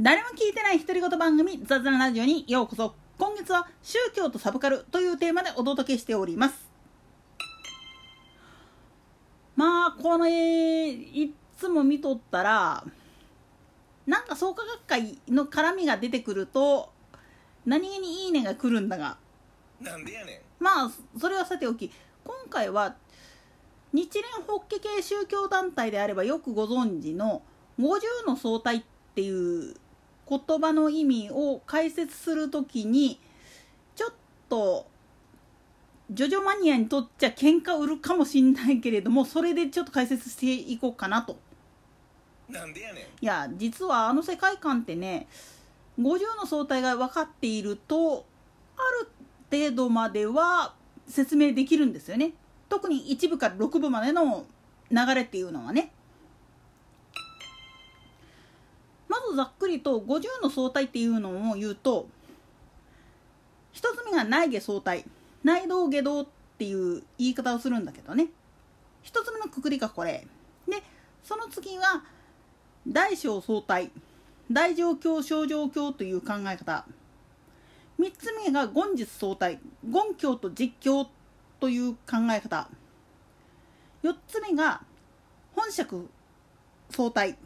誰も聞いてない独り言番組雑談ラジオにようこそ。今月は宗教とサブカルというテーマでお届けしております。まあこの絵いっつも見とったらなんか創価学会の絡みが出てくると何気にいいねが来るんだが。なんでやねまあそれはさておき今回は日蓮法華系宗教団体であればよくご存知の五十の相対っていう言葉の意味を解説するときにちょっとジョジョマニアにとっちゃ喧嘩売るかもしんないけれどもそれでちょっと解説していこうかなと。んなんでやねん。いや実はあの世界観ってね五十の相対が分かっているとある程度までは説明できるんですよね。特に1部から6部までの流れっていうのはねずざっくりと50の相対っていうのを言うと一つ目が内下相対内道下道っていう言い方をするんだけどね。一つ目のくくりがこれ。でその次が大小相対大乗教小乗教という考え方。3つ目が言実相対言教と実教という考え方。4つ目が本釈相対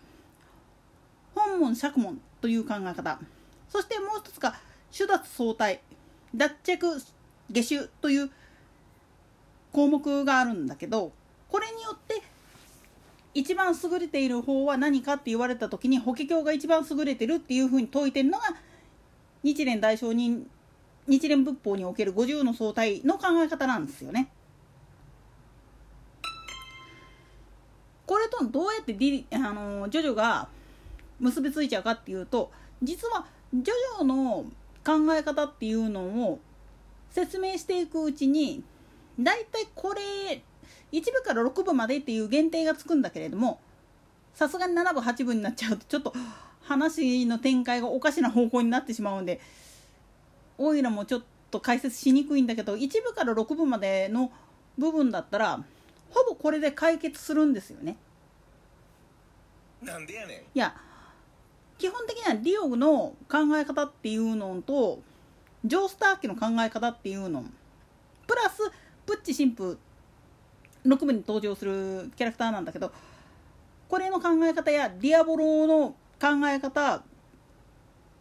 本門釈門という考え方そしてもう一つが主脱相対脱着下手という項目があるんだけどこれによって一番優れている方は何かって言われた時に法華経が一番優れてるっていうふうに説いてるのが日蓮大聖人日蓮仏法における五十の相対の考え方なんですよね。これとどうやってディあのジョジョが結びついちゃうかっていうと実はジョジョの考え方っていうのを説明していくうちにだいたいこれ1部から6部までっていう限定がつくんだけれどもさすがに7部8部になっちゃうとちょっと話の展開がおかしな方向になってしまうんでオイラもちょっと解説しにくいんだけど1部から6部までの部分だったらほぼこれで解決するんですよね。なんでやねんいや基本的にはリオの考え方っていうのとジョースター家の考え方っていうのプラスプッチ神父6部に登場するキャラクターなんだけどこれの考え方やディアボロの考え方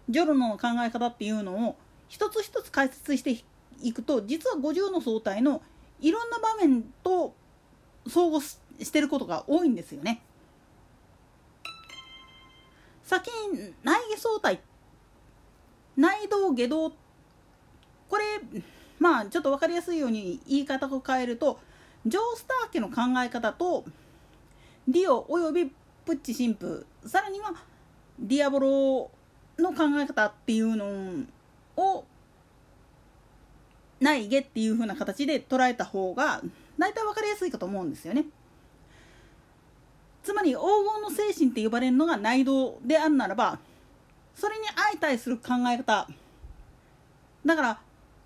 ジョロの考え方っていうのを一つ一つ解説していくと実は50の相対のいろんな場面と相互してることが多いんですよね。先に内下相対内道下道これまあちょっと分かりやすいように言い方を変えるとジョースター家の考え方とディオおよびプッチ神父さらにはディアボロの考え方っていうのを内下っていう風な形で捉えた方が大体分かりやすいかと思うんですよね。つまり黄金の精神って呼ばれるのが内道であるならばそれに相対する考え方だから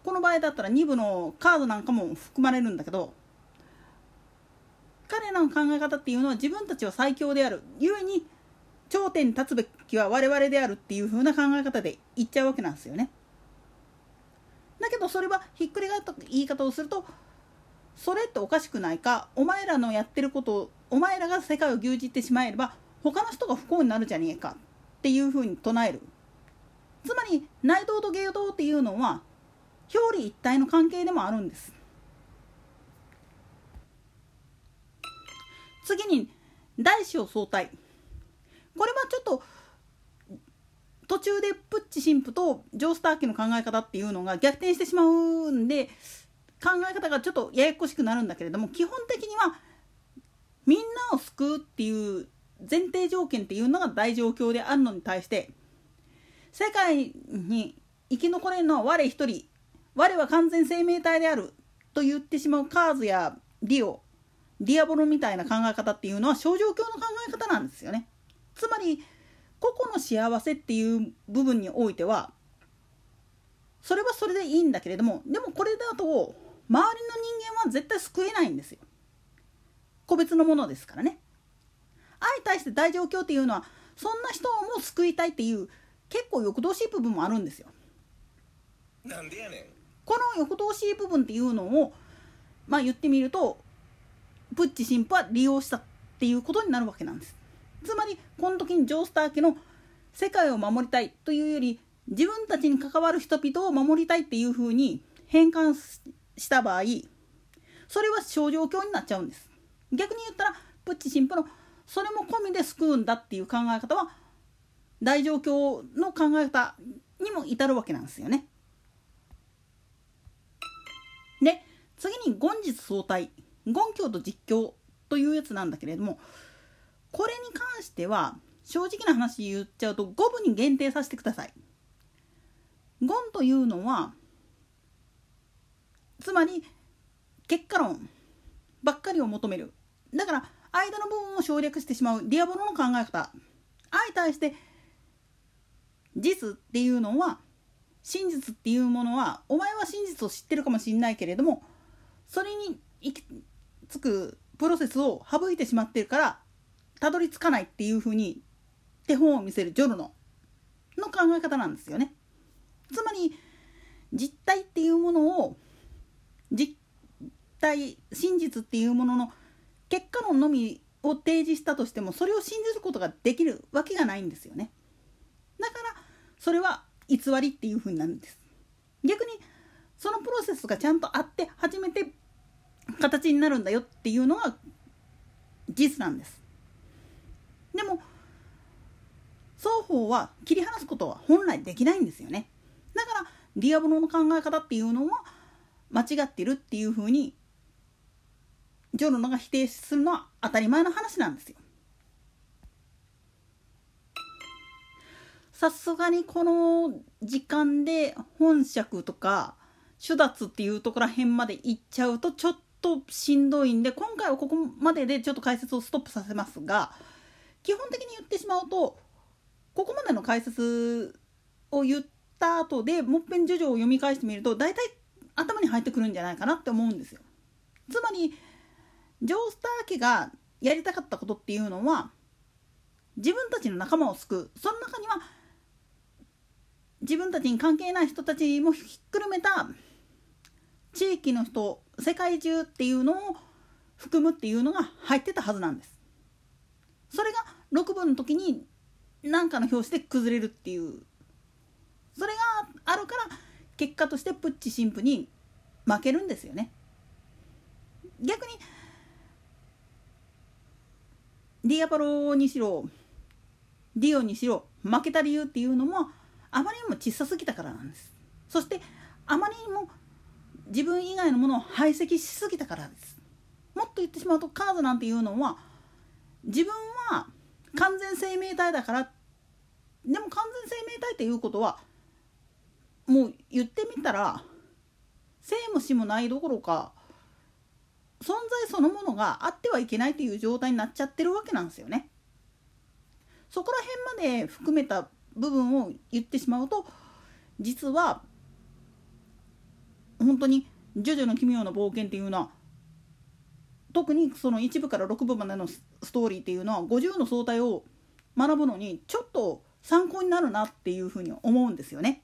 この場合だったら2部のカードなんかも含まれるんだけど彼らの考え方っていうのは自分たちは最強であるゆえに頂点に立つべきは我々であるっていう風な考え方で言っちゃうわけなんですよね。だけどそれはひっくり返った言い方をするとそれっておかしくないかお前らのやってることお前らが世界を牛耳ってしまえれば他の人が不幸になるじゃねえかっていうふうに唱える。つまり内道と芸道っていうのは表裏一体の関係でもあるんです。次に大小相対。これはちょっと途中でプッチ神父とジョースター家の考え方っていうのが逆転してしまうんで考え方がちょっとややこしくなるんだけれども基本的にはみんなを救うっていう前提条件っていうのが大状況であるのに対して世界に生き残れるのは我一人我は完全生命体であると言ってしまうカーズやディオディアボロみたいな考え方っていうのは小状況の考え方なんですよね。つまり個々の幸せっていう部分においてはそれはそれでいいんだけれどもでもこれだと周りの人間は絶対救えないんですよ。個別のものですからね。相対して大状況っていうのはそんな人も救いたいっていう結構欲動しい部分もあるんですよ。なんでやねんこの欲動しい部分っていうのをまあ言ってみるとプッチ神父は利用したっていうことになるわけなんです。つまりこの時にジョースター家の世界を守りたいというより自分たちに関わる人々を守りたいっていうふうに変換した場合それは小状況になっちゃうんです逆に言ったらプッチ神父のそれも込みで救うんだっていう考え方は大状況の考え方にも至るわけなんですよね。で次に言実相対言教と実況というやつなんだけれどもこれに関しては正直な話言っちゃうと5部に限定させてください。言というのはつまり結果論ばっかりを求めるだから間の部分を省略してしまうディアボロの考え方相対して実っていうのは真実っていうものはお前は真実を知ってるかもしれないけれどもそれに行き着くプロセスを省いてしまってるからたどり着かないっていうふうに手本を見せるジョルノの考え方なんですよね。つまり実体っていうものを実体真実っていうものの結果論のみを提示したとしてもそれを信じることができるわけがないんですよね。だからそれは偽りっていうふうになるんです。逆にそのプロセスがちゃんとあって初めて形になるんだよっていうのが実なんです。でも双方は切り離すことは本来できないんですよね。だからディアボロの考え方っていうのは間違ってるっていうふうにジョルノが否定するのは当たり前の話なんですよ。さすがにこの時間で本尺とか手脱っていうところら辺まで行っちゃうとちょっとしんどいんで今回はここまででちょっと解説をストップさせますが基本的に言ってしまうとここまでの解説を言った後でもっぺん徐々を読み返してみると大体頭に入ってくるんじゃないかなって思うんですよ。つまりジョースター家がやりたかったことっていうのは自分たちの仲間を救うその中には自分たちに関係ない人たちもひっくるめた地域の人世界中っていうのを含むっていうのが入ってたはずなんです。それが6分の時に何かの表紙で崩れるっていうそれがあるから結果としてプッチ神父に負けるんですよね。逆にディアパロにしろディオにしろ負けた理由っていうのもあまりにも小さすぎたからなんです。そしてあまりにも自分以外のものを排斥しすぎたからです。もっと言ってしまうとカーズなんていうのは自分は完全生命体だからでも完全生命体っていうことはもう言ってみたら生も死もないどころか存在そのものがあってはいけないという状態になっちゃってるわけなんですよね。そこら辺まで含めた部分を言ってしまうと実は本当に「ジョジョの奇妙な冒険」っていうのは特にその1部から6部までのストーリーっていうのは50の相対を学ぶのにちょっと参考になるなっていうふうに思うんですよね。